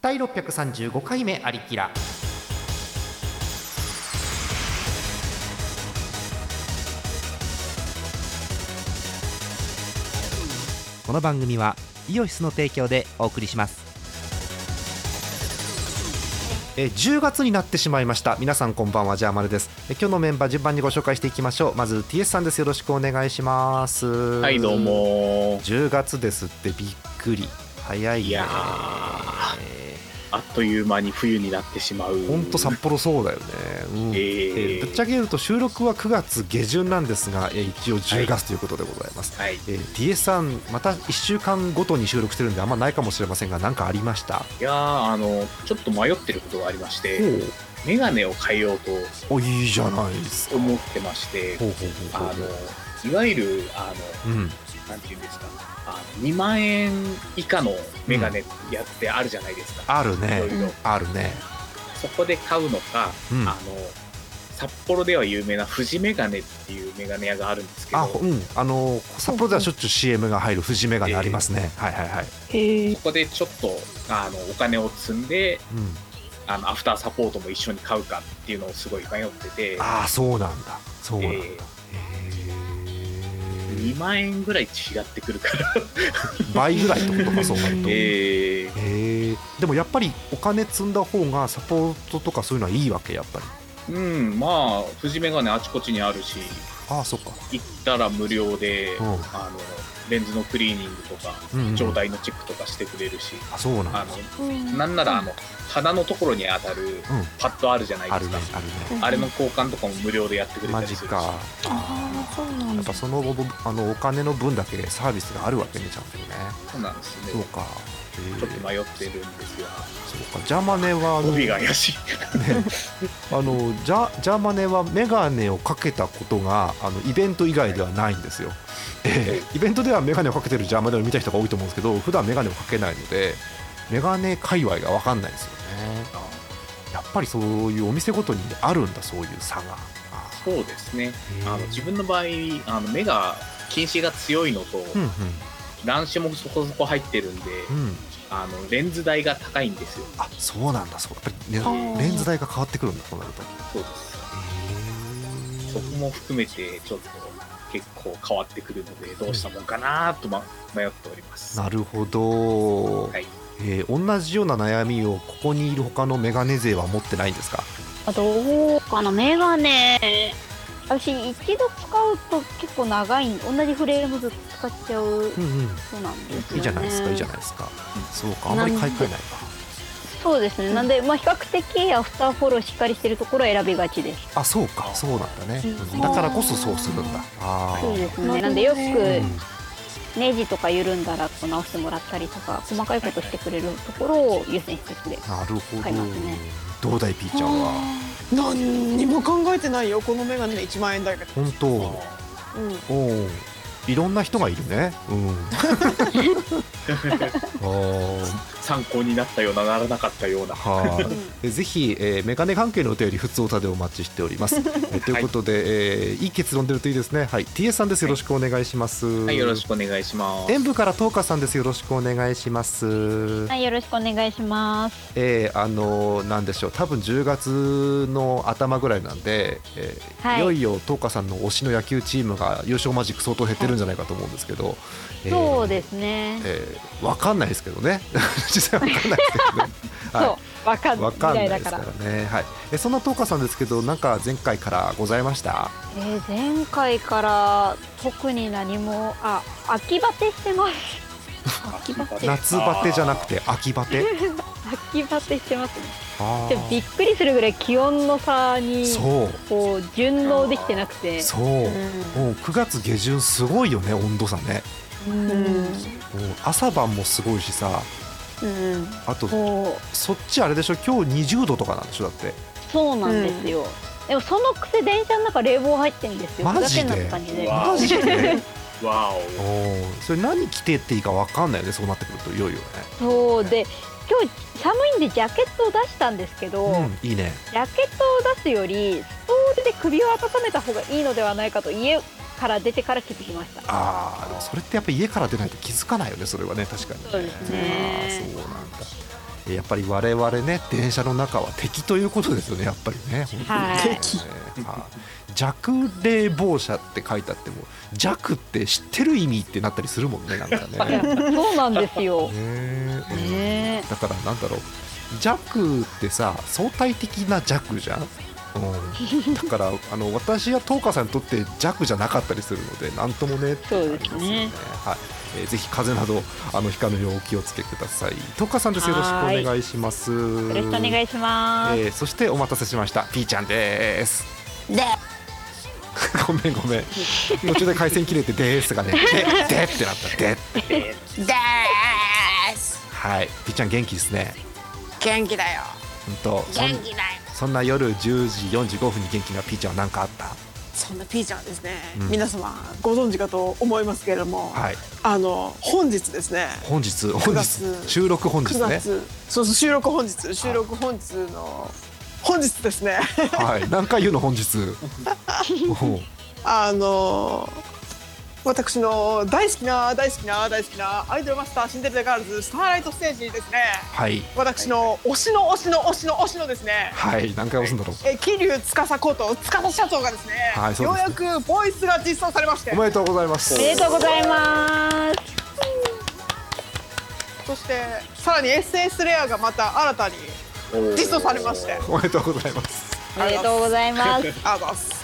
第635回目ありきらこの番組はイオシスの提供でお送りします。えー10月になってしまいました。皆さんこんばんはジャーマルです。えー今日のメンバー順番にご紹介していきましょう。まず TS さんです。よろしくお願いします。ははい、どうも。10月ですってびっくり。早いね。いやあっという間に冬になってしまう。ほんと札幌そうだよね、うん。えー。えーぶっちゃけ言うと収録は9月下旬なんですが、えー一応10月ということでございます、はい。えー TS さんまた1週間ごとに収録してるんであんまないかもしれませんが何かありました？いやーあの、ちょっと迷ってることがありまして、メガネを変えようとおおいいじゃないですか。思ってまして、いわゆる、あの、うん。なんていうんですか、あの2万円以下のメガネやってあるじゃないですか。あるね。いろいろ。あるね。そこで買うのか、うん。あの、札幌では有名な富士メガネっていうメガネ屋があるんですけど、あうん。あの札幌ではしょっちゅう CM が入る富士メガネありますね、はいはいはい、へえそこでちょっとあのお金を積んでうん、あのアフターサポートも一緒に買うかっていうのをすごい迷ってて、ああそうなんだ。そうなんだ、えー2万円ぐらい違ってくるから、倍ぐらいってことかそうなると、えーへえ。でもやっぱりお金積んだ方がサポートとかそういうのはいいわけやっぱり。うんまあ富士メガネあちこちにあるし。ああそっか。行ったら無料で、うん。あのレンズのクリーニングとか、うんうん。状態のチェックとかしてくれるしあそうなんだ。あのなんならあの鼻のところに当たるうん。パッドあるじゃないあるですか、ねあるね。あれの交換とかも無料でやってくれたマりするし。ジか。ああそうなんだ。やっぱそのあのお金の分だけサービスがあるわけねちゃんとね。そうなんですね。そうかちょっと迷ってるんですよ。そうか。ジャマネは帯が怪しい。ね、あのジャジャマネはメガネをかけたことがあのイベント以外ではないんですよ、ええ。イベントではメガネをかけてるジャマネを見た人が多いと思うんですけど普段メガネをかけないのでメガネ界隈が分かんないですよね。やっぱりそういうお店ごとにあるんだそういう差が。あそうですね。あの自分の場合あの目が近視が強いのと、うん乱視もそこそこ入ってるんで、うんうんあのレンズ代が高いんですよ。あそうなんだ。そう。やっぱり、ねレンズ代が変わってくるんだそうなると。そうです。へそこも含めてちょっと結構変わってくるのでどうしたもんかなと、ま、迷っております。なるほど、はい。えー同じような悩みをここにいる他のメガネ勢は持ってないんですか？あどうかなメガネ私一度使うと結構長い同じフレームずっと使っちゃううんうん。そうなんですよね。いいじゃないですか。いいじゃないですか、そうかあんまり買い替えないか。そうですね。なんでまあ比較的アフターフォローしっかりしてるところを選びがちです。あそうか。そうなんだね、うん。うん。だからこそそうするんだ。あそうーですね。なんでよくうん。ネジとか緩んだらこう直してもらったりとか細かいことしてくれるところを優先してくれなるほど、どうだいピーちゃんは？何にも考えてないよこのメガネで1万円だけど本当。うん。おう。いろんな人がいるね。うん。あー参考になったようなならなかったようなはい、えぜひ、えーメガネ関係のお便り普通歌でお待ちしております。え ということで、えーいい結論出るといいですね。はい、TS さんです。よろしくお願いします。はいよろしくお願いします演舞から東花さんです。よろしくお願いします。はいよろしくお願いしますえーあのーなんでしょう。多分10月の頭ぐらいなんで、えーはいいよいよ東花さんの推しの野球チームが優勝マジック相当減ってるんじゃないかと思うんですけど。えーそうですねえーわかんないですけどね。実際わかんないですけど ね。はいそうわかんわかんないですかららね。はい。えそんな東花さんですけど、なんか前回からございました？えー前回から特に何もあ秋バテしてます 秋バテ夏バテじゃなくて秋バテ？秋バテしてますねあでもびっくりするぐらい気温の差にそう。こう順応できてなくてそう。もう9月下旬すごいよね温度差ね。うんもう朝晩もすごいしさ。うんあとそっちあれでしょ？今日20度とかなんでしょ？だって。そうなんですよ、でもそのくせ電車の中冷房入ってるんですよ。マジで？感マジで？わお。ー。それ何着てっていいかわかんないよねそうなってくるといよいよね。そう。で今日寒いんでジャケットを出したんですけど、うんいいね。ジャケットを出すよりストールで首を温めた方がいいのではないかと家から出てから気づきました。ああでもそれってやっぱり家から出ないと気づかないよねそれはね確かに。そうですね。そうなんだ。えーやっぱり我々ね電車の中は敵ということですよねやっぱりね。本当にはい。ねはい。弱冷房車って書いてあっても弱って知ってる意味ってなったりするもんねなんかね。そうなんですよ。ね。うん。ねだからなんだろう。弱ってさ相対的な弱じゃん、うん、だからあの私や東花さんにとって弱じゃなかったりするのでなんともねってそうですね。はい。えーぜひ風邪などあのひかぬようお気をつけください。東花さんです。よろしくお願いします。よよろしくお願いします。えーそしてお待たせしました。ピーちゃんです。で、ごめんごめん。途中で回線切れてですがね。ででってなった。でででーす。はい。ピーちゃん元気ですね。元気だよ。本当そん気だよそんな夜10時45分に元気なピーちゃんは何かあった？そんなピーちゃんはですね、うん。皆様ご存知かと思いますけれども、はい。あの本日ですね。本日本日月。収録本日9ね。月、そうそう収録本日。収録本日の本日ですね。はい。何回言うの本日？あの私の大好きな大好きな大好きなアイドルマスターシンデレラガールズスターライトステージにですね。はい。私の推しの推しの推しの推しのですね。はい。何回押すんだろう。え桐生司こと司社長がですね、はいそうようですやくボイスが実装されまして。おめでとうございます。おめでとうございます。そしてさらに SS レアがまた新たに実装されまして。おめでとうございます。おめでとうございます。ありがとうございます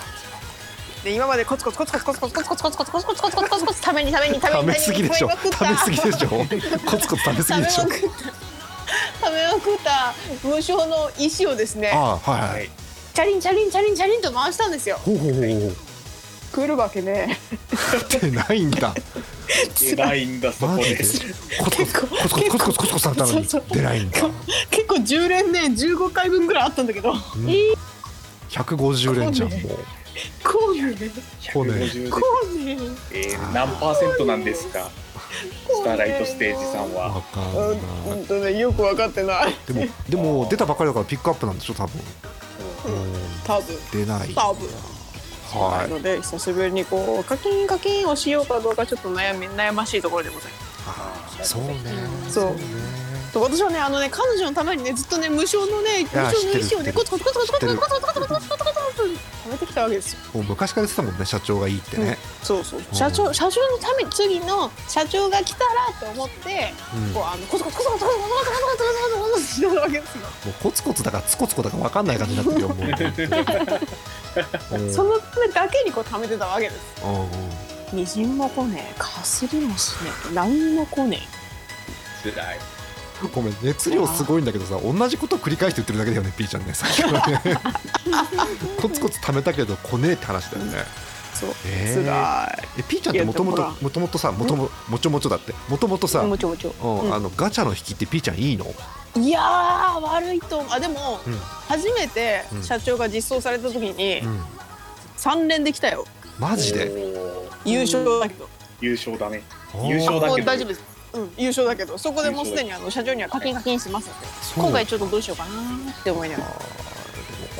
で今までコツコツコツコツコツコツコツコツコツコツコツコツコツコツコツコツためにためにため食にべ過ぎでしょため食べ過ぎでしょコツコツ食べ過ぎでしょ食べまくった食べまくった無償の石をですねああはいはいチャリンチャリンチャリンチャリンと回したんですよほうほうほうほう来るわけねってないんだ出ないんだそこでコツコツコツコツコツコツコツされたのに出ないんだ結構10連ね15回分ぐらいあったんだけど150連じゃんもうこうね。こうね。150でこうね。えー何パーセントなんですか？スターライトステージさんは。わかんうんないうんとねよく分かってない。でもでも出たばかりだからピックアップなんでしょ？多分。うん。多分。出ない。多分。はないので久しぶりにこう課金課金をしようかどうかちょっと悩み悩ましいところでございます。そうね。そう。ね。と私はねあのね彼女のためにねずっとね無償のね無や償の石を知ってるねコツコツコツコツコツコツコツコツコツコツコツコツコツ貯めてきたわけですよ。もう昔から言ってたもんね社長がいいってね。そうそう。社長社長のために次の社長が来たらと思ってうん。こうあのコツコツコツコツコツコツコツコツコツコツコツコツしてたわけですよもうコツコツだかツコツコだか分かんない感じになってるよもううんそのためだけにこう貯めてたわけですうんうんみじんも来ねえかすりもしねえ何も来ね辛いごめん熱量すごいんだけどさ同じことを繰り返して言ってるだけだよねピーちゃんね。さっきからね。コツコツ貯めたけど来ねえって話だよね。えそうえー。辛えピーちゃんってもともともともとさもとももちょもちょだって。もともとさ、いもちょもちょ。うんうん。あのガチャの引きってピーちゃんいいの、いやー悪いと思う。あでもうん。初めてうん。社長が実装された時にうん、3連できたよ。マジで？優勝だけど。優勝だね。優勝だけど。大丈夫ですうん優勝だけどそこでもうすでにあの社長には課金課金してますので今回ちょっとどうしようかなって思いながら。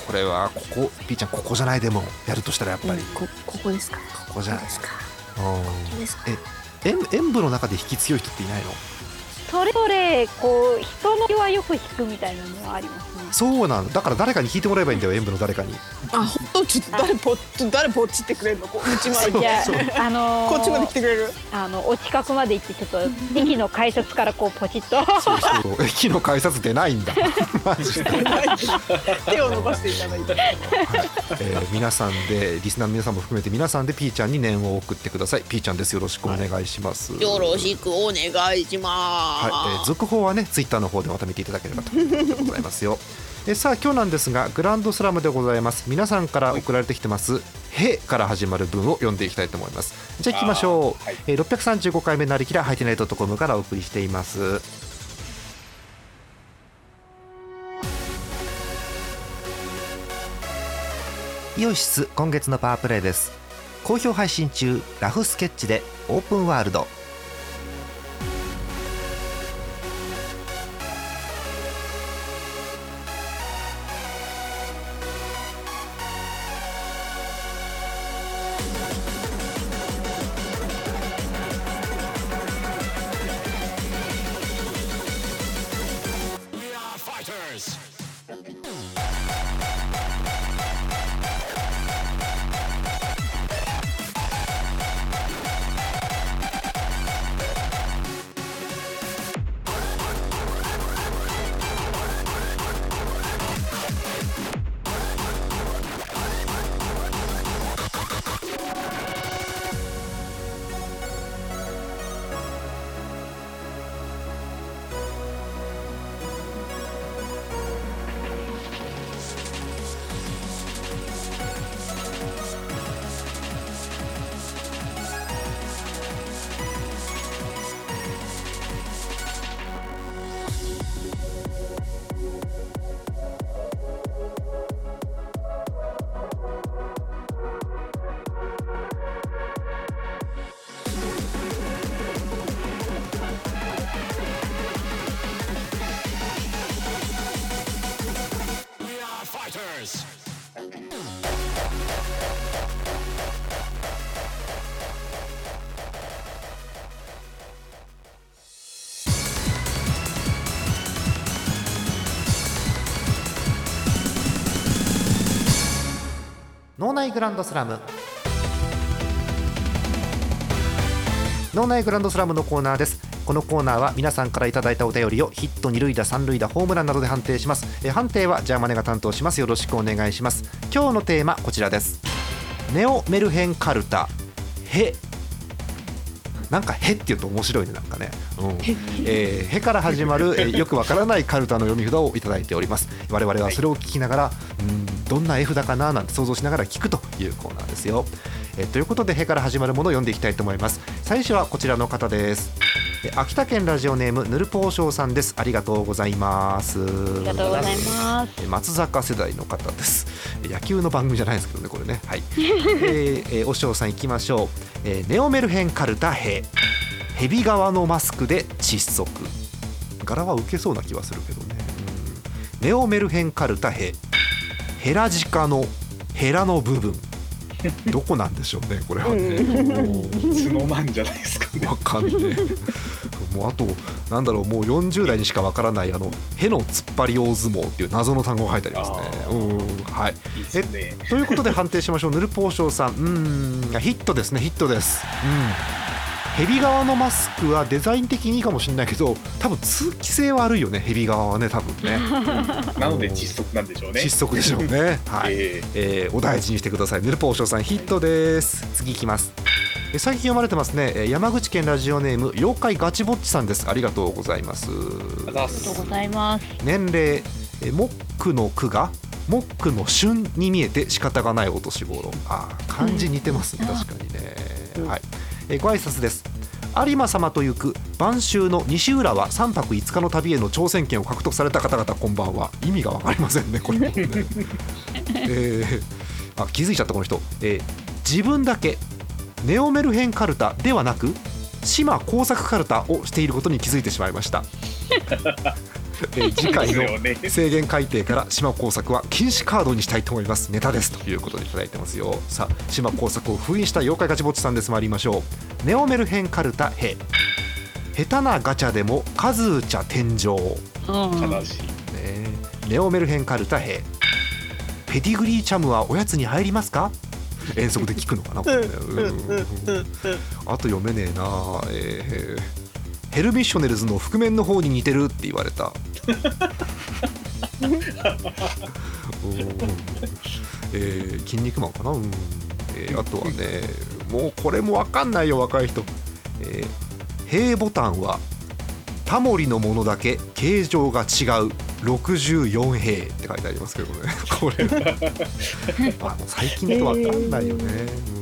これはここピーちゃんここじゃないでもやるとしたらやっぱり、うんこここですか。ここじゃない。ですか。ですかえ演演舞の中で引き強い人っていないの？それぞれこう人の気はよく引くみたいなのはあります。ね。そうなのだ。から誰かに聞いてもらえばいいんだよ演舞の誰かに。あ本当ちょっと誰ぽっち誰ぽっちってくれるの？こうちまでじゃそう。あ、あのーこっちまで来てくれる？あのお近くまで行ってちょっと駅の改札からこうポチッと。そうそう駅の改札出ないんだ。マジで、手を伸ばしていただいて。えー皆さんでリスナーの皆さんも含めて皆さんでピーちゃんに念を送ってください。ピーちゃんですよろしくお願いします、よろしくお願いします、はい、えー続報はねツイッターの方でまた見ていただければということでございますよえーさあ今日なんですがグランドスラムでございます。皆さんから送られてきてます「へ」から始まる文を読んでいきたいと思います。じゃあ行きましょう、はい。えー635回目なりきらハイテナイトコムからお送りしています。イオシス今月のパワープレイです。好評配信中ラフスケッチでオープンワールド脳内グランドスラム。脳内グランドスラムのコーナーです。このコーナーは皆さんからいただいたお便りをヒット二塁打三塁打ホームランなどで判定します。え判定はジャーマネが担当します。よろしくお願いします。今日のテーマこちらです。ネオメルヘンカルタ。へ。なんか「へ」って言うと面白いねなんかね「うん。えーへ」から始まる、えーよくわからないカルタの読み札をいただいております。我々はそれを聞きながら、うんどんな絵札かななんて想像しながら聞くというコーナーですよ、えーということで「へ」から始まるものを読んでいきたいと思います。最初はこちらの方です。えー秋田県ラジオネームぬるぽうしょうさんです。ありがとうございます。ありがとうございます。えー松坂世代の方です。えー野球の番組じゃないですけどねこれね。はい、えーえー、おしょうさん行きましょう、えーネオメルヘンカルタヘ。ヘビ側のマスクで窒息。柄は受けそうな気はするけどね、うん。ネオメルヘンカルタヘ。ヘラジカのヘラの部分。どこなんでしょうねこれはね。角なんじゃないですかね。わかんねえもうあとなんだろうもう40代にしかわからないあの「への突っ張り大相撲」っていう謎の単語が書いてありますね。あうんはい。いいね。ということで判定しましょう。ヌルポーショーさん。うーん。ヒットですねヒットです。うん。ヘビ側のマスクはデザイン的にいいかもしれないけど多分通気性は悪いよねヘビ側はね多分ね。なので窒息なんでしょうね。窒息でしょうね。はい、え えーお大事にしてください。ヌルポーショーさんヒットです。次いきますえ最近読まれてますね。えー山口県ラジオネーム妖怪ガチぼっちさんです。ありがとうございます。ーありがとうございます。年齢えモックの句がモックの旬に見えて仕方がないお年頃。あー漢字似てますね、うん。確かにね、はい。えご挨拶です。有馬様と行く晩秋の西浦は3泊5日の旅への挑戦権を獲得された方々こんばんは。意味が分かりませんねこれ。もね、えーあ気づいちゃったこの人、えー自分だけネオメルヘンカルタではなく島工作カルタをしていることに気づいてしまいました、えー次回の制限改定から島工作は禁止カードにしたいと思います。ネタですということでいただいてますよ。さあ島工作を封印した妖怪ガチぼっちさんです。参りましょう。ネオメルヘンカルタヘ下手なガチャでも数打ちゃ天井。うん。悲しい。ねネオメルヘンカルタヘペディグリーチャムはおやつに入りますか？遠足で聞くのかなこれね。うんあと読めねえな。えーヘルミッショネルズの覆面の方に似てるって言われた。うん。えー、筋肉マンかな、うん。えーあとはねもうこれも分かんないよ若い人、えー、平ボタンはタモリのものだけ形状が違う。64平って書いてありますけどね。これ。あの最近だと分かんないよね、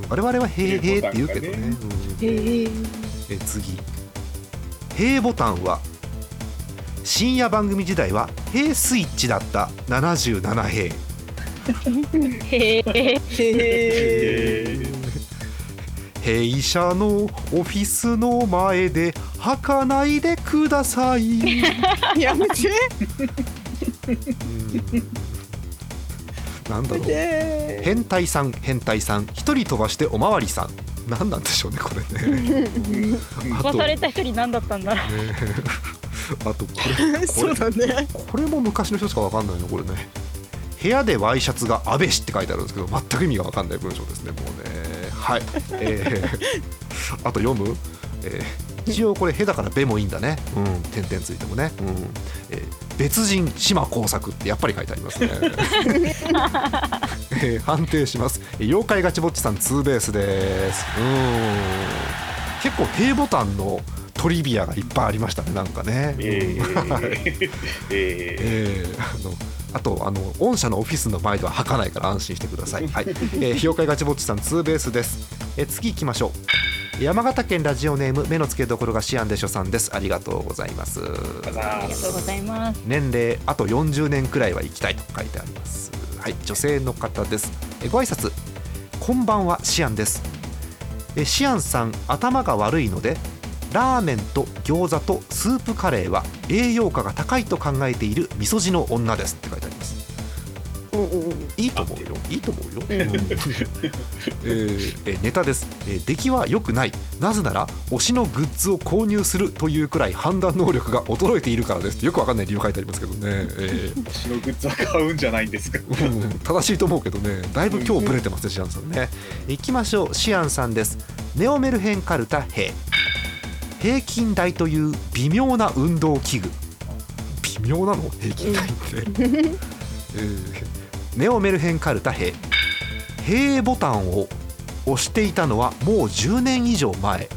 うん。我々は平平って言うけどね、うん。え次。平ボタンは深夜番組時代は平スイッチだった。77平へえ。へえ弊社のオフィスの前で履かないでください。ー やめて。うん。なんだろう。で変態さん変態さん一人飛ばしておまわりさん。何なんでしょうねこれね。飛ばされた人に何だったんだろう。ね。あとこれ。こ そうれだね。これも昔の人しかわかんないのこれね部屋でワイシャツが安倍氏って書いてあるんですけど全く意味がわかんない文章ですねもうね。はい。えー、あと読む、えー一応これ「へ」だから「べ」もいいんだね。うん。点々ついてもね、うん。えー別人島工作ってやっぱり書いてありますね、えー判定します。えー妖怪ガチぼっちさんツーベースです。うん。結構「へ」ボタンのトリビアがいっぱいありましたねなんかね、えー、えー、えーあのあとあの御社のオフィスの前では履かないから安心してください。はい、えー、妖怪ガチぼっちさんツーベースです。えー次行きましょう。山形県ラジオネーム目の付けどころがシアンでしょさんです。ありがとうございます。ありがとうございます。年齢あと40年くらいは生きたいと書いてあります。はい、女性の方です。えーご挨拶。こんばんはシアンです。えーシアンさん頭が悪いのでラーメンと餃子とスープカレーは栄養価が高いと考えている味噌汁の女ですって書いてあります。うんうんうんいいと思うよ。いいと思うよ。えーえーネタです、えー出来は良くない。なぜなら推しのグッズを購入するというくらい判断能力が衰えているからです。よくわかんない理由書いてありますけどね。えー推しのグッズは買うんじゃないんですかうん正しいと思うけどね。だいぶ今日ブレてますね、シアンさんね。行きましょう。シアンさんです。ネオメルヘンカルタ兵。平均台という微妙な運動器具。微妙なの？平均台って。えーネオメルヘンカルタ兵。兵ボタンを押していたのはもう10年以上前。へ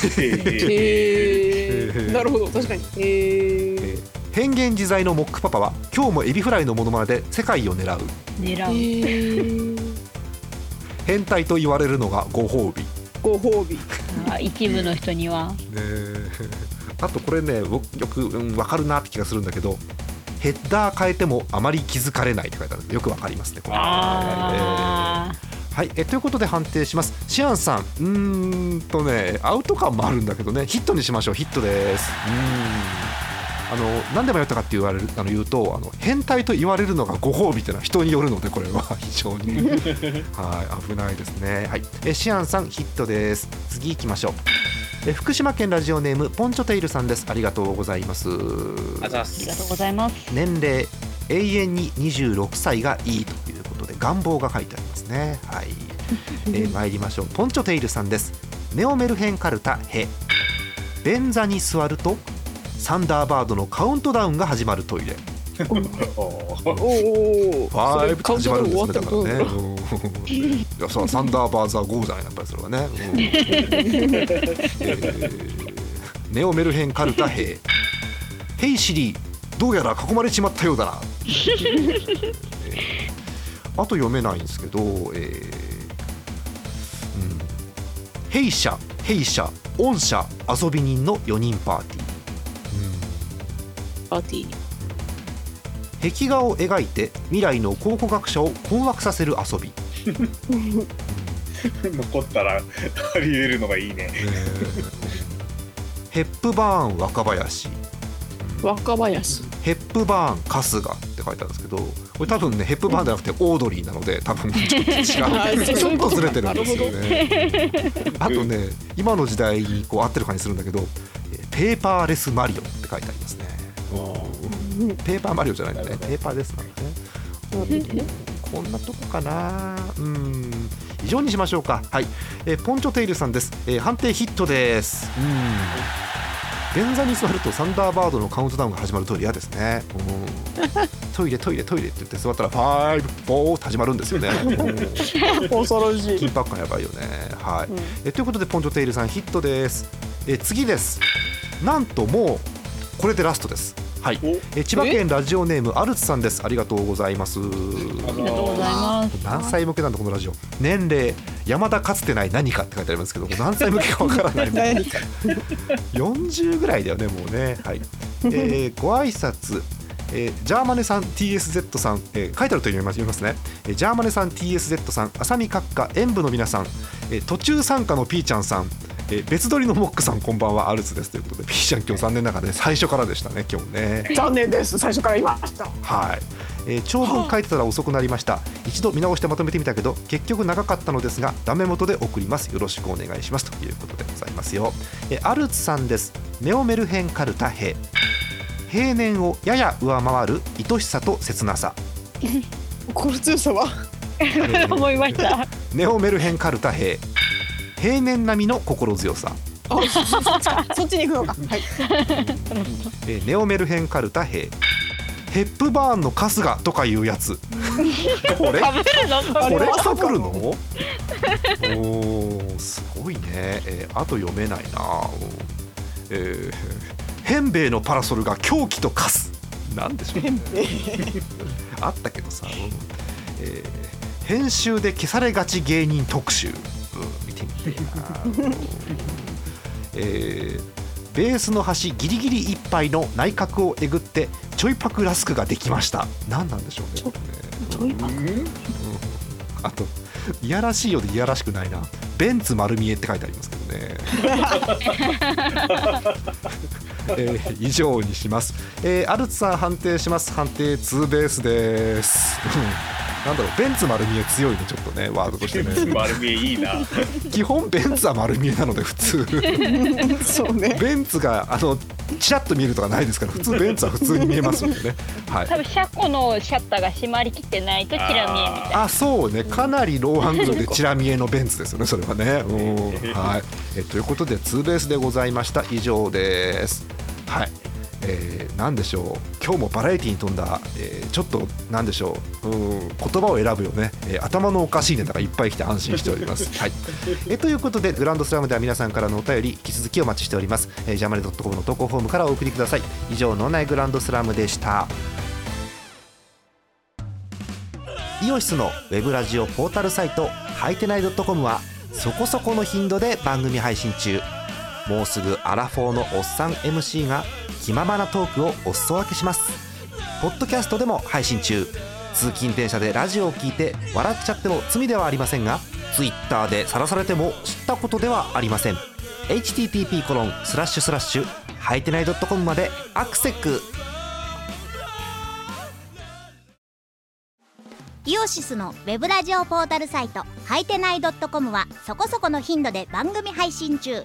えなるほど。確かに。へええー。変幻自在のモックパパは今日もエビフライのモノマネで世界を狙う。狙う。変態と言われるのがご褒美。ご褒美。あ一部の人には。ね。えあとこれね僕よく、うん、分かるなって気がするんだけどヘッダー変えてもあまり気づかれないって書いてある。んでよくわかりますねこれ。あはい。えということで判定します。シアンさん。うーんとねアウト感もあるんだけどね。ヒットにしましょう。ヒットです。うーんあの何で迷ったかって言われるあの言うとあの変態と言われるのがご褒美っていうのは人によるのでこれは非常に。はい危ないですね。はい。えシアンさんヒットです。次行きましょう。え福島県ラジオネームポンチョテイルさんです。ありがとうございます。ありがとうすございます。年齢永遠に26歳がいいということで願望が書いてありますね。はい、えー、参りましょう。ポンチョテイルさんです。ネオメルヘンカルタヘ便座に座るとサンダーバードのカウントダウンが始まるトイレ。おー。おおファイブって始まるんですねだからねね。うん。いやそサンダーバーザーゴーじゃないやっぱりそれはね、うん。えー。ネオメルヘンカルタヘヘイシリーどうやら囲まれちまったようだな。えー。あと読めないんですけど、えー。うん、弊社弊社御社遊び人の4人パーティーパーティー。壁画を描いて未来の考古学者を困惑させる遊び、残ったらあり得るのがいいね。ヘップバーン若林。若林。ヘップバーン春日って書いてあるんですけどこれ多分ねヘップバーンじゃなくてオードリーなので多分 ちょっと違う。ちょっとずれてるんですよね。あとね今の時代にこう合ってる感じするんだけどえーペーパーレスマリオって書いてありますねペーパーマリオじゃないんだね。ペーパーレスなんだねこんなとこかな。うん。以上にしましょうか。はい、えーポンチョテイルさんです、えー判定ヒットです。うん。便座に座るとサンダーバードのカウントダウンが始まるトイレ嫌ですね、うんトイレトイレトイレって言って座ったら five four って始まるんですよね、うん。恐ろしい。緊迫感やばいよね。はい、うん。えということでポンチョテイルさんヒットです。え次です。なんともうこれでラストですはい。お。え千葉県ラジオネームアルツさんです。ありがとうございます。あありがとうございます。何歳向けなんだこのラジオ。年齢山田かつてない何かって書いてありますけど何歳向けかわからない。も う何か。40ぐらいだよねもうね。はい、えーご挨拶。えージャーマネさん TSZ さん、えー書いてあると読みます読みますね、えージャーマネさん TSZ さん。浅見閣下演舞の皆さん、えー途中参加のピーちゃんさん、えー別撮りのモックさんこんばんはアルツです。ということでピーちゃん今日残念ながらね最初からでしたね今日ね。残念です。最初から言いましたはい、えー長文書いてたら遅くなりました。一度見直してまとめてみたけど結局長かったのですがダメ元で送ります。よろしくお願いします。ということでございますよ、えーアルツさんです。ネオメルヘンカルタ兵。平年をやや上回る愛しさと切なさ、心強さは？えー 思いました。ネオメルヘンカルタ兵平年並みの心強さ、あそっちか。そっちに行くのか。はい。えーネオメルヘンカルタ兵ヘップバーンの春日とかいうやつ。これ？食べるの？それ？これるの？おーすごいね、えーあと読めないな、うんえー、ヘンベイのパラソルが狂気と化す。なんでしょうね。あったけどさ、うんえー編集で消されがち芸人特集、うん、見てみてえーベースの端ギリギリいっぱいの内角をえぐってちょいパクラスクができました。何なんでしょうねこれ。ねうん。あといやらしいようでいやらしくないな。ベンツ丸見えって書いてありますけどね。えー以上にします、えーアルツさん判定します。判定ツーベースです。うんなんだろうベンツ丸見え強いねちょっとねワードとしてね。丸見えいいな。基本ベンツは丸見えなので普通。そうね。ベンツがあのチラッと見えるとかないですから普通ベンツは普通に見えますのでね。はい。多分車庫のシャッターが閉まりきってないとチラ見えみたいな。あそうね。かなりローアングルでチラ見えのベンツですよねそれはね。うん。はい。えということでツーベースでございました。以上です。はいえー、なんでしょう今日もバラエティに富んだ、えーちょっとなんでしょううん言葉を選ぶよね、えー頭のおかしいネタがいっぱい来て安心しております。はい、えーということでグランドスラムでは皆さんからのお便り引き続きお待ちしております。えー、ジャマネドットコムの投稿フォームからお送りください。以上脳内グランドスラムでした。イオシスのウェブラジオポータルサイトはいてない .com はそこそこの頻度で番組配信中もうすぐアラフォーのおっさん MC が気ままなトークをお裾分けします。ポッドキャストでも配信中。通勤電車でラジオを聞いて笑っちゃっても罪ではありませんが Twitter で晒されても知ったことではありません。http コロンスラッシュスラッシュはいてない .com までアクセックイオシスのウェブラジオポータルサイトはいてない .com はそこそこの頻度で番組配信中。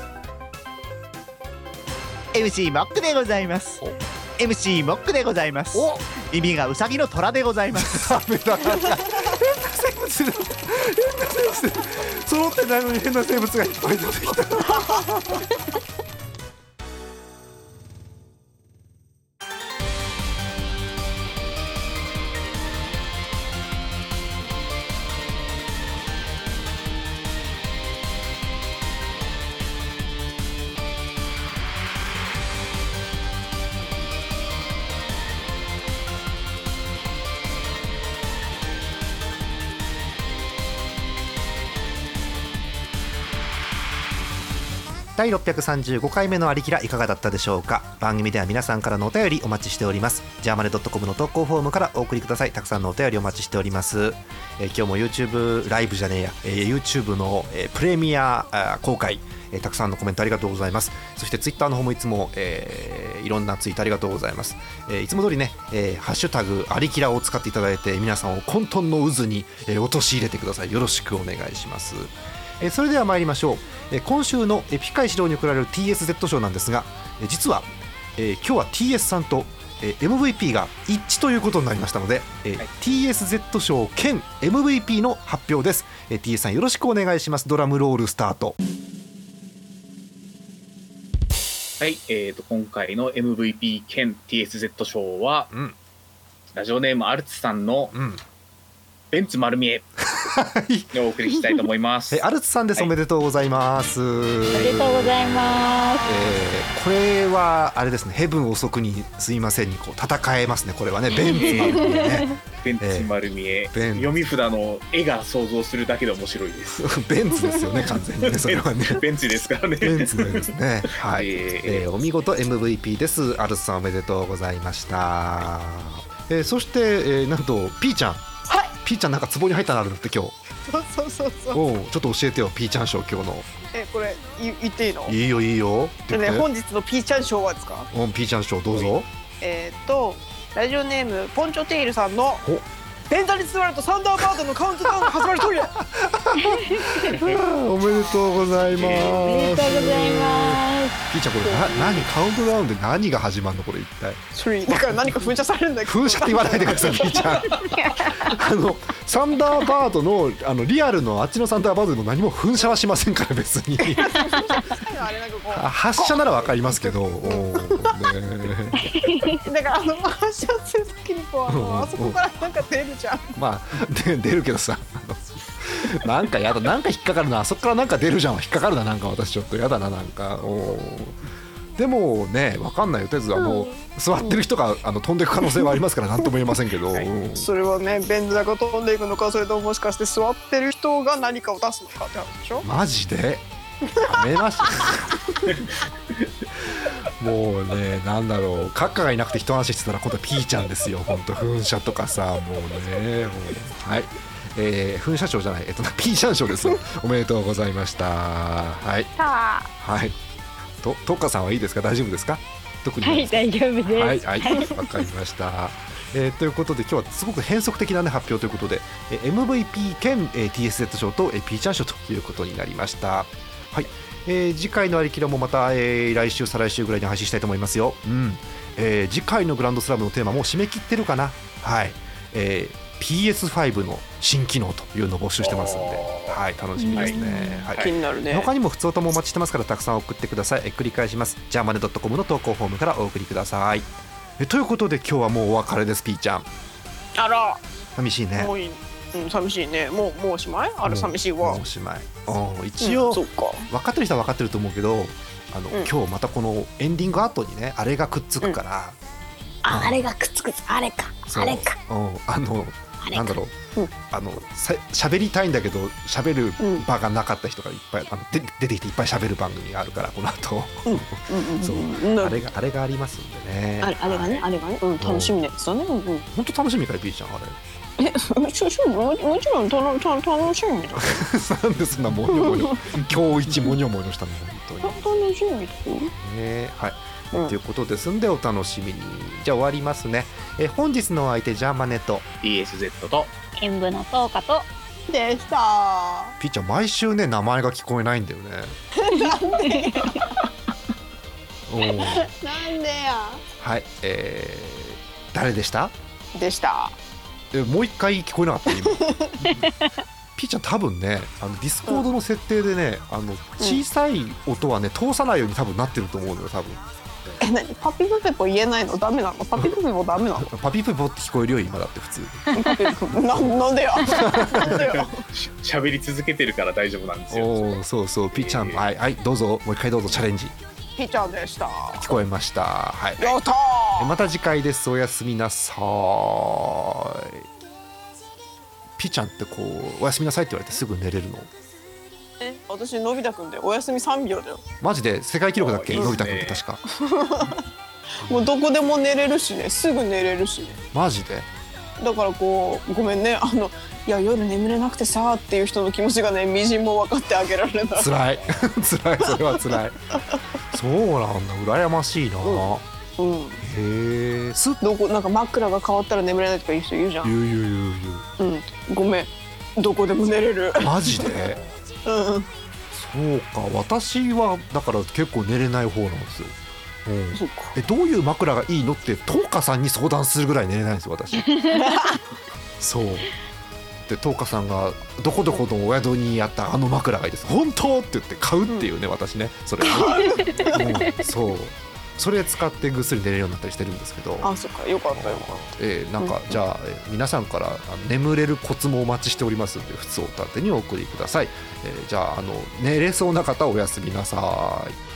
MC モックでございます。お。MC モックでございます。お。耳がウサギの虎でございます。変な生物揃ってないのに変な生物がいっぱい出てきた第635回目のありきらいかがだったでしょうか？番組では皆さんからのお便りお待ちしております。ジャーマネドットコムの投稿フォームからお送りください。たくさんのお便りお待ちしております、えー今日も YouTube ライブじゃねえや、えー YouTube の、えープレミアあ公開。えーたくさんのコメントありがとうございます。そしてツイッターの方もいつも、えーいろんなツイートありがとうございます、えーいつも通りね、えーハッシュタグありきらを使っていただいて皆さんを混沌の渦に、えー陥れてください。よろしくお願いします。えーそれでは参りましょう、えー今週のえーピカイ指導に贈られる TSZ 賞なんですが、えー実は、えー今日は TS さんと、えー MVP が一致ということになりましたので、えーはい。TSZ 賞兼 MVP の発表です、えー TS さんよろしくお願いします。ドラムロールスタート。はい、えー、と今回の MVP 兼 TSZ 賞は、うん。ラジオネームアルツさんのうんベンツ丸見え。はい。をお送りしたいと思います。えーアルツさんです、はい。おめでとうございます。おめでとうございます。えーこれはあれですね。ヘブン遅くにすいませんにこう戦えますね。これはね。ベンツマンね。ベンツ丸見え、ベンツ。読み札の絵が想像するだけで面白いです。ベンツですよね完全にね。それはね。ベンツですからね。ベンツですね。はい、えー。えーお見事 MVP です。アルスさんおめでとうございました、えーそして、えーなんとピーちゃん。はいピーちゃんなんか壺に入ったのあるんだって今日。そうそうそうそう。おうちょっと教えてよピーちゃん賞今日の。えこれ言言っていいの？いいよいいよってでね本日のピーちゃんショーはですか？うん、ピーちゃん賞どうぞ。えーっとラジオネームポンチョテイルさんのおペンタリスワルとサンダーバードのカウントダウンが始まるトイレ。おめでとうございます、おめでとうございますピーちゃんこれな何カウントダウンで何が始まるの？これ一体。それだから何か噴射されるんだけど噴射って言わないでくださいピーちゃん。あのサンダーバードのあのリアルのあっちのサンダーバードでも何も噴射はしませんから別に。発射ならわかりますけど。おーねうだからあの発射するときにこうあうんのあそこからなんか出るじゃん。まあで出るけどさ。なんかやだ。なんか引っかかるな。あそこからなんか出るじゃん引っかかるな。なんか私ちょっとやだな。なんか。おー。でもねわかんないよ。とりあえずあの、座ってる人があの飛んでいく可能性はありますから 何とも言えませんけど、うんそれはねベン図が飛ん。でいくのかそれとももしかして座ってる人が何かを出すのかって話でしょマジでやめまし もうねなんだろう。カッカがいなくて一安心してたら今度はピーちゃんですよ。本当噴射とかさ。もうねもう。はい。えー、噴射賞じゃない。えっとピーちゃん賞です おめでとうございました。はい。さはい。とトッカさんはいいですか？大丈夫ですか？特に。あはい大丈夫です。はいはい。わかりました。えーということで今日はすごく変則的な、ね、発表ということで、えー MVP 兼、えー TSZ 賞と、えー、ピーちゃん賞ということになりました。はいえー次回のありきらもまた、えー来週再来週ぐらいに配信したいと思いますよ、うん。えー次回のグランドスラムのテーマも締め切ってるかな？はい、えー PS5 の新機能というのを募集してますので、はい、楽しみですね、はい。気になるね。他にも普通ともお待ちしてますからたくさん送ってください。え繰り返します。ジャーマネドットコムの投稿フォームからお送りください。えということで今日はもうお別れですピーちゃん。あら。寂しいね。もうん寂しいね。もうもうおしまい？あれ寂しいわ。もうおしまい。うん一応、うんか。分かってる人は分かってると思うけどあの、うん。今日またこのエンディング後にねあれがくっつくから、ああれがくっつく。あれか。あれか。うん、あのなんだろう、うん。あのさ喋りたいんだけど喋るうん場がなかった人がいっぱいあので出てきていっぱい喋る番組があるからこの後、うん。う。んそううん。あれがあれがありますんでね。あれあれがねはいあれがね。うん楽しみですよね。うんうん。本当楽しみかいピーちゃんあれえしょしょももちろんたのた楽しみだ。なんでそんなモニョモニョ今日一モニョモニョしたの本当に。楽しみだよ。ねはい、うん。ということですんでお楽しみに。じゃあ終わりますね。え本日のお相手ジャーマネと。DSZ と演舞の10日と。でした。ピーちゃん毎週ね名前が聞こえないんだよね。おー。なんでや。はいえー、誰でした？でしたえもう一回聞こえなかった今。ピーちゃん多分ねあのディスコードの設定でね、あの小さい音はね通さないように多分なってると思うのよ多分。え何？パピプペポ言えないの？ダメなの？パピプペポダメなの？パピープポって聞こえるよ今だって普通パピプペポななんでや？なんで喋 り続けてるから大丈夫なんですよ。おおそうそう。ピーちゃん、えー。はいはいどうぞ。もう一回どうぞチャレンジ。ピーちゃんでした。聞こえました。はい。やったまた次回です。おやすみなさーい。ピーちゃんってこうおやすみなさいって言われてすぐ寝れるの？え私のび太くんでお休み3秒だよ。マジで？世界記録だっけ？あいいねのび太くんって確か。もうどこでも寝れるしね。すぐ寝れるしね。マジで？だからこうごめんね。あのいや夜眠れなくてさっていう人の気持ちがねみじんも分かってあげられない。辛い。辛い。それは辛い。そうなんだ。羨ましいな、うんへえすっどこなんか枕が変わったら眠れないとか言う人いるじゃん。言う言う言う言うん。ごめん。どこでも寝れる。うマジで？うん。そうか。私はだから結構寝れない方なんですよ、うん、そうか。えどういう枕がいいのって東花さんに相談するぐらい寝れないんですよ私。そう。で東花さんが「どこどこのお宿にあったあの枕がいいです。本当?」って言って買うっていうね、私ねそれ、うん、そうそれ使ってぐっすり寝れるようになったりしてるんですけど。あそっか。よかったよかっえーなんか、じゃあ、えー皆さんからあの眠れるコツもお待ちしておりますので普通お立てにお送りください、えーじゃああの寝れそうな方おやすみなさい。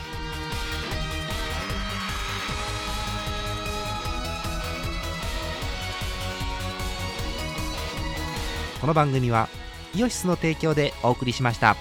この番組はイオシスの提供でお送りしました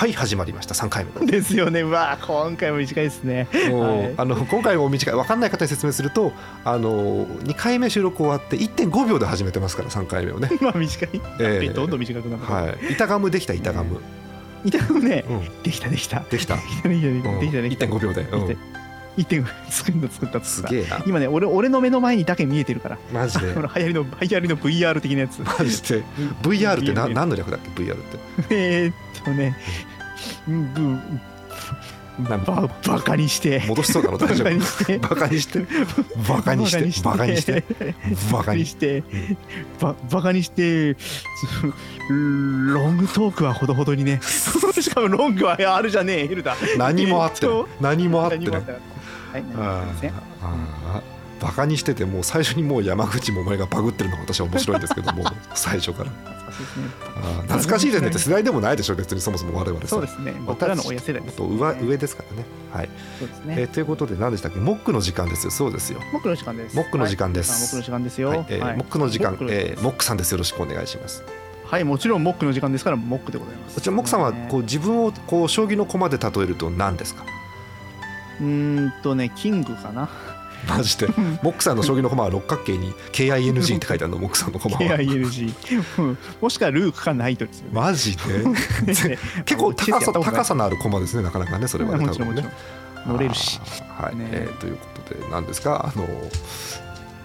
はい始まりました。3回目です。よね。うわー今回も短いですね。はい。あの今回も短い。分かんない方に説明するとあの2回目収録終わって1.5秒で始めてますから3回目をね、まあ短い、ええ。どんどん短くなってはい、板ガムできた板ガム、いたね。うん、できたできた。できた、できたできたできたできた。できた1.5秒で、うん、1.5作った作った作ったすげえな。今ね俺俺の目の前にだけ見えてるから。マジで。流行りの流行りの VR 的なやつ。マジで。VR ってな何の略だっけ？VR って。えーっとね。うんぶなんばバカにして。戻しそうなの大丈バカに夫して。バカにして。バカにして。バカにして。ババカカににして。ばバカにして。ロングトークはほどほどにね。しかもロングはあるじゃねえ。ヘルだ。何もあって何もあってない。何もあってないはい何もあってません？バカにしててもう最初にもう山口百恵がバグってるのが私は面白いんですけども 最初から。懐かしいですね。ああ懐かしいですねって 世代でもないでしょ別にそもそも我々さそうですね。僕らの親世代ですと上上ですからね。はい、そうですえーねということで何でしたっけ？モックの時間ですよ。そうですよ。モックの時間です。モックの時間です。はい。モックの時間ですよ。はい、えーはい。モックの時間。えーモックさんです。よろしくお願いします。はい。もちろんモックの時間ですからモックでございます。こちらモックさんはねこう自分をこう将棋の駒で例えると何ですか？うーんとねキングかな。マジで。モックさんの将棋の駒は六角形に KING って書いてあるのモックさんの駒は。ん。もしくはルークかナイトですよね。マジで？ね。結構高さ高さのある駒ですねなかなかねそれはねもちろんもちろん。乗れるし。はい、ね。えーということで何ですかあの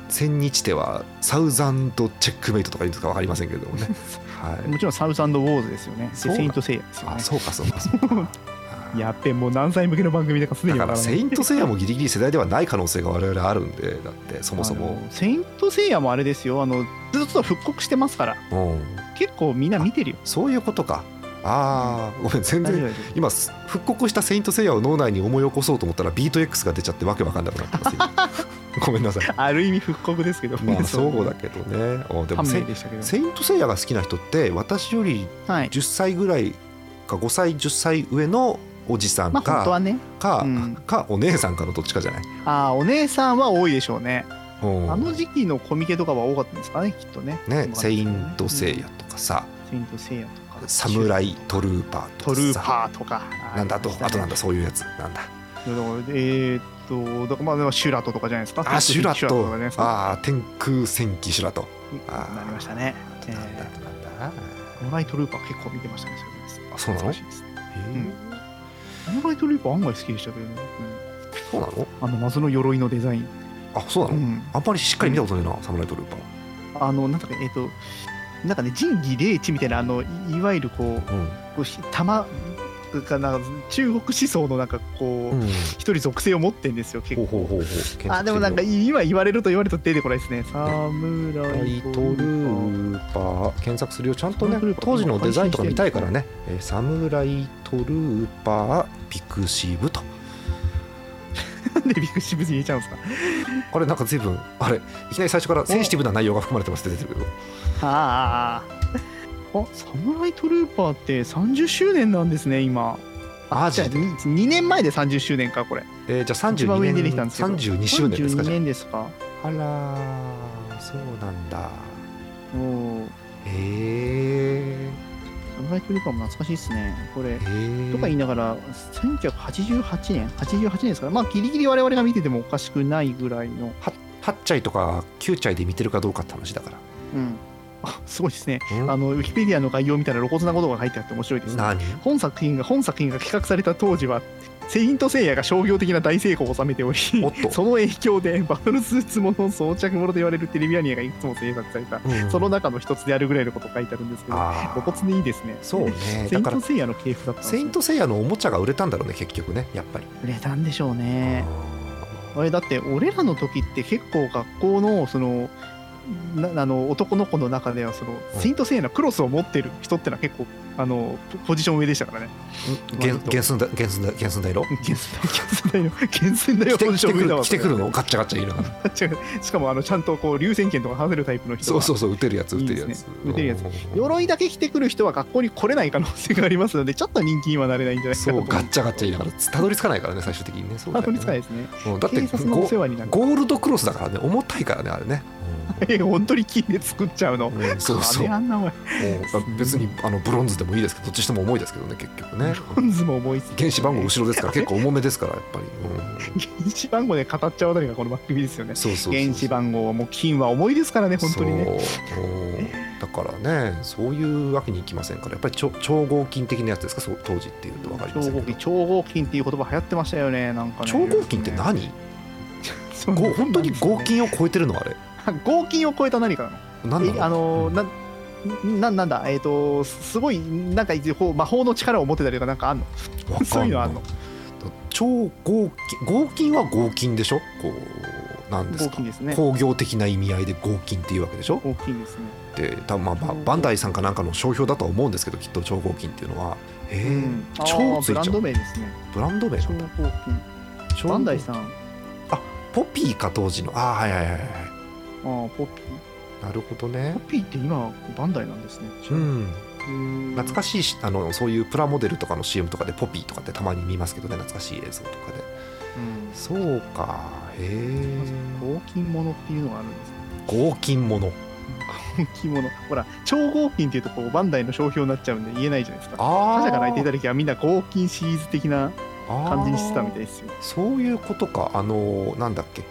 千日手はサウザンドチェックメイトとか言うんですか？分かりませんけれどもね。はい。もちろんサウザンドウォーズですよね。セイントセイヤですよね。あそうかそうかそうか やっべもう何歳向けの番組だかすでだにわからセイントセイヤもギリギリ世代ではない可能性が我々あるんでだってそもそも。セイントセイヤもあれですよ。あのずっと復刻してますから。うん。結構みんな見てるよ。そういうことか。ああごめん全然今復刻したセイントセイヤを脳内に思い起こそうと思ったらビート X が出ちゃってわけわかんなくなってます今 ごめんなさい。夫ある意味復刻ですけど。まあそうだけどね。おでも判セセイントセイヤが好きな人って私よりはい。10歳ぐらいか5歳10歳上のおじさんまあね。か、うん。かお姉さんかのどっちかじゃない、ああお姉さんは多いでしょうね。うん。あの時期のコミケとかは多かったんですかねきっとね。ねセイントセイヤヤとかさ、セイントセイヤとか。サムライトルーパーとかさ。トルーパーとか。なんだあとあとなんだだそういうやつなんだ。えーっとだからまあでもシュラトとかじゃないですか？あシュラト。ああ天空戦記シュラト。あー。なりましたね。なんだなんだー。モライトルーパー結構見てましたねそれですあそうなの？懐かしいでモライトルーパー案外好きでしたけどね、そうなの？うん、あの謎の鎧のデザイン、あそうなの、うん、あんまりしっかり見たことないな、サムライトルーパー。あのなんだっけえっ、となんかね仁義礼智みたいなあのいいわゆるこううん。こうひ玉かな中国思想のなんかこう、うん。一人属性を持ってんですよ結構。ほうほうほうほう。あでもなんか今言われると言われると出てこないですね。サムラライイトトルーパー。検索するよ。ちゃんとねサムライトルーパー当時のデザインとか見たいからね、えーサムライトルーパーピクシブと。なんでビッグシブに入れちゃうんですか？あれなんか随分あれいきなり最初からセンシティブな内容が含まれてますって出てるけどああ。あサムライトルーパーって30周年なんですね今。じゃあマジで、2, 年前で30周年かこれ。えー、じゃあ一番上に出てきたん32ですけど。年32周年ですか32じゃ年ですか？ああらーそうなんだ。おおへえサムライトルーパーも懐かしいですね。これ。とか言いながら1988年？88年ですからまあギリギリ我々が見ててもおかしくないぐらいの。は8チャイとか9チャイで見てるかどうかって話だから。うんあすごいですね。うん。あのウィキペディアの概要を見たら露骨なことが書いてあって面白いです。ね何？本作品が本作品が企画された当時はセイントセイヤが商業的な大成功を収めておりその影響でバトルスーツもの装着ものと言われるテレビアニメがいくつも制作された、うん。その中の一つであるぐらいのこと書いてあるんですけど露骨にいいですね。そうね。セイントセイヤの系譜だったんですねセイントセイヤのおもちゃが売れたんだろうね結局ねやっぱり。売れたんでしょうね。ああれだって俺らの時って結構学校のそのなあの男の子の中ではその、うん。セイントセイヤのクロスを持ってる人ってのは結構あのポポジション上でしたからね。原原寸大原寸大原寸大色？原寸大の原寸大の来てポジション上だ。わ。来てくるの？ガッチャガッチャいるなしかもあのちゃんとこう流線剣とか話せるタイプの人が。そうそうそう打てるやつ打てるやつ。打てるやつ。うん鎧だけ着てくる人は学校に来れない可能性がありますのでちょっと人気にはなれないんじゃないかそうガッチャガッチャ言いながら。たどり着かないからね最終的にね。たどり着かないですね。うん。だって警察のお世話になる。ゴゴールドクロスだからね。重たいからねあれね。え本当に金で作っちゃうの？そうそう。別にあのブロンズでもいいですけどどっちしても重いですけどね結局ね。ポンズも重いっす原子番号後ろですから 結構重めですからやっぱり、うん。原子番号で語っちゃうあたりがこの番組ですよね。そうそうそう原子番号はもう金は重いですからね本当にね。だからねそういうわけにいきませんからやっぱり超超合金的なやつですか？当時っていうと分かりま超せんけど。合金超合金っていう言葉流行ってましたよねなんかね。超合金って何、そうご本当に合金を超えてるのあれ。合金を超えた何かなの？あのうん。なななんだ？えっ、とすごいなんか魔法の力を持ってたりとかなんかあんの？そういうのあんの？超合金合金は合金でしょ？こうなんですか？ですね。工業的な意味合いで合金っていうわけでしょ？合金ですね。で多分まあまあバンダイさんかなんかの商標だとは思うんですけどきっと超合金っていうのはえーうんあ超ーブランドついちゃう名ですね。ブランド名超合金。超バンダイさん。あポピーか当時の。ああはいはいはいはい。ーポピなるほどーね。ポピーって今バンダイなんですね。うん。懐懐かしいしあのそういうプラモデルとかの CM とかでポピーとかってたまに見ますけどね。懐かしい映像とかで。そうか。へえ合金物っていうのがあるんですね。合金もの合金物。ほら超合金っていうとこうバンダイの商標になっちゃうんで言えないじゃないですか。あ他社が泣いていた時はみんな合金シリーズ的な感感じにしてたみたいですよ。そういうことか。あのなんだっけ。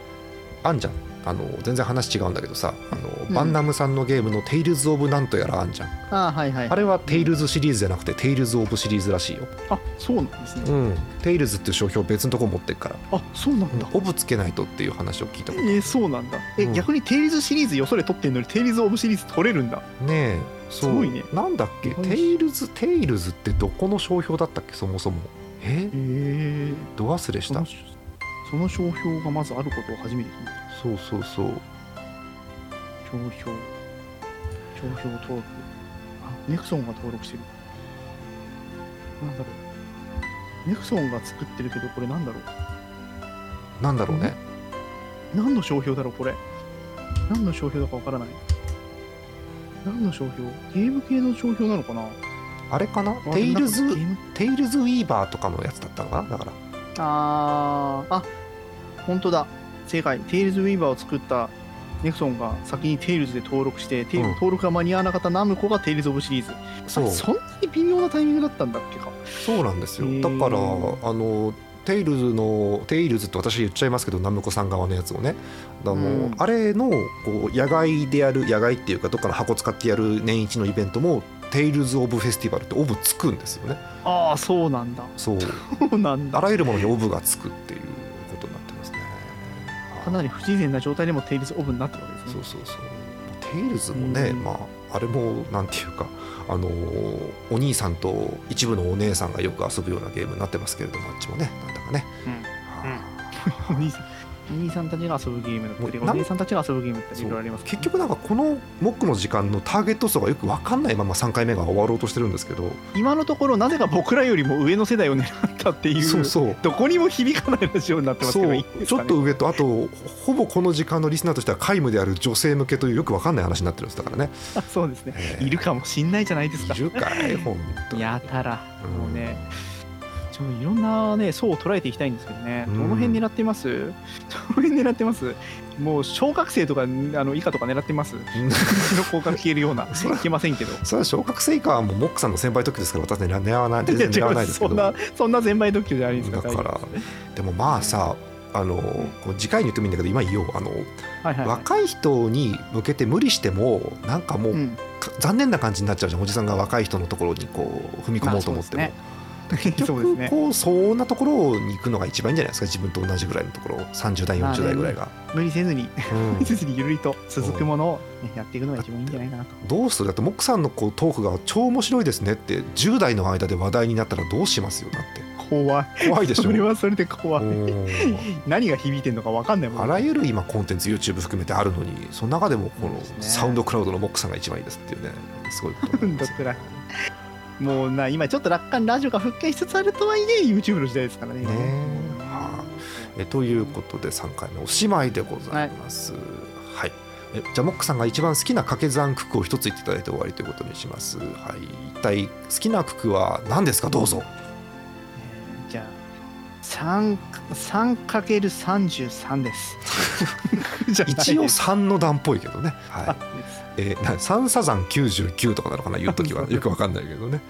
あんじゃんあの全然話違うんだけどさあの、うん。バンナムさんのゲームの「テイルズ・オブ・なんとやら」あんじゃん。あはいはい。あれはテイルズシリーズじゃなくてテイルズ・オブシリーズらしいよ。あそうなんですね。うん。テイルズっていう商標別のとこ持ってっから。あそうなんだ。オブつけないとっていう話を聞いたこと。えー、そうなんだ。え、うん。逆にテイルズシリーズよそれ取ってんのにテイルズオブシリーズ取れるんだ。ねえすごいね。なんだっけ？テイルズテイルズってどこの商標だったっけ？そもそも。え？へえど忘れしたその商標がまずあることを初めて聞いた。そうそうそう。商標。商標登録。あネクソンが登録してる。なんだろう。ネクソンが作ってるけどこれなんだろなんだろうね。う何の商標だろうこれ。何の商標だかわからない。何の商標？ゲーム系の商標なのかな？あれかな？あテイルズテイルズウィーバーとかのやつだったのかな？だから。あー。あ本当だ。正解。テイルズウィーバーを作ったネクソンが先にテイルズで登録して、うん。登録が間に合わなかったナムコがテイルズオブシリーズそう。あそんなに微妙なタイミングだったんだっけか。そうなんですよ。だからあのテイルズのテイルズって私言っちゃいますけどナムコさん側のやつをね。あの、うん。あれのこう野外でやる野外っていうかどっかの箱使ってやる年一のイベントもテイルズ・オブ・フェスティバルってオブつくんですよね。ああそうなんだ。そう。そうなんだ。あらゆるものにオブがつくっていうなり不自然な状態でもテイルズオブになってるわけですね。そうそうそう。テイルズもね、うん。まああれもなんていうかあのお兄さんと一部のお姉さんがよく遊ぶようなゲームになってますけれどもあっちもねなんだかね、うん。はあ。お兄さん。お 兄さんたちが遊ぶゲームだったりお姉さんたちが遊ぶゲームだったりいろいろあります結局なんかこのモックの時間のターゲット層がよく分かんないまま3回目が終わろうとしてるんですけど。今のところなぜか僕らよりも上の世代を狙ったっていうそう。そうどこにも響かないラジオになってますけどねちょっと上とあとほぼこの時間のリスナーとしては皆無である女性向けというよく分かんない話になってるんですだからね。あそうですね。ええ。いるかもしんないじゃないですか。いるかい本当に。やたら。うんもうねちょいろんなね層を捉えていきたいんですけどね。うん。どの辺狙ってます？どの辺狙ってます？もう小学生とかあの以下とか狙ってます。うち の子から消えるような。いけませんけど。それは小学生以下はもうモックさんの先輩特許ですから私は狙わない全然狙わないですけど。そんなそんな全売特許じゃないですかだからでもまあさあの次回に言ってもいいんだけど今言おう。あの、はいはいはい。若い人に向けて無理してもなんかもう、うん。か残念な感じになっちゃうじゃん。おじさんが若い人のところにこう踏み込もうと思っても、まあ結 そうですね。局こうそんなところに行くのが一番いいんじゃないですか？自分と同じぐらいのところ30代40代ぐらいが、無理せずに。うん。無理せずにゆるりと続くものを、ね、やっていくのが一番いいんじゃないかなと。どうする？だってモックさんのこうトークが超面白いですねって10代の間で話題になったらどうしますよだって。怖い。怖いでしょ。それはそれで怖い。何が響いてんのか分かんないもん。あらゆる今コンテンツ YouTube 含めてあるのにその中でもこのサウンドクラウドのモックさんが一番いいですっていうね。すごいことなんですどくらいもうな今ちょっと楽観ラジオが復権しつつあるとはいえ YouTube の時代ですからね。ねはい。えということで3回目おしまいでございます。はい、えじゃあモックさんが一番好きな掛け算九九を一つ言っていただいて終わりということにします。はい。一体好きな九九は何ですか？どうぞ。じゃあ3 3×33 です。一応3の段っぽいけどね、はい。あえーな三サザン99とかなのかな？言うときは よくわかんないけどね。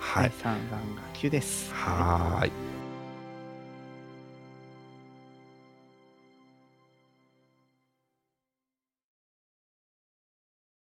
ははい。い、3番が9です。はーい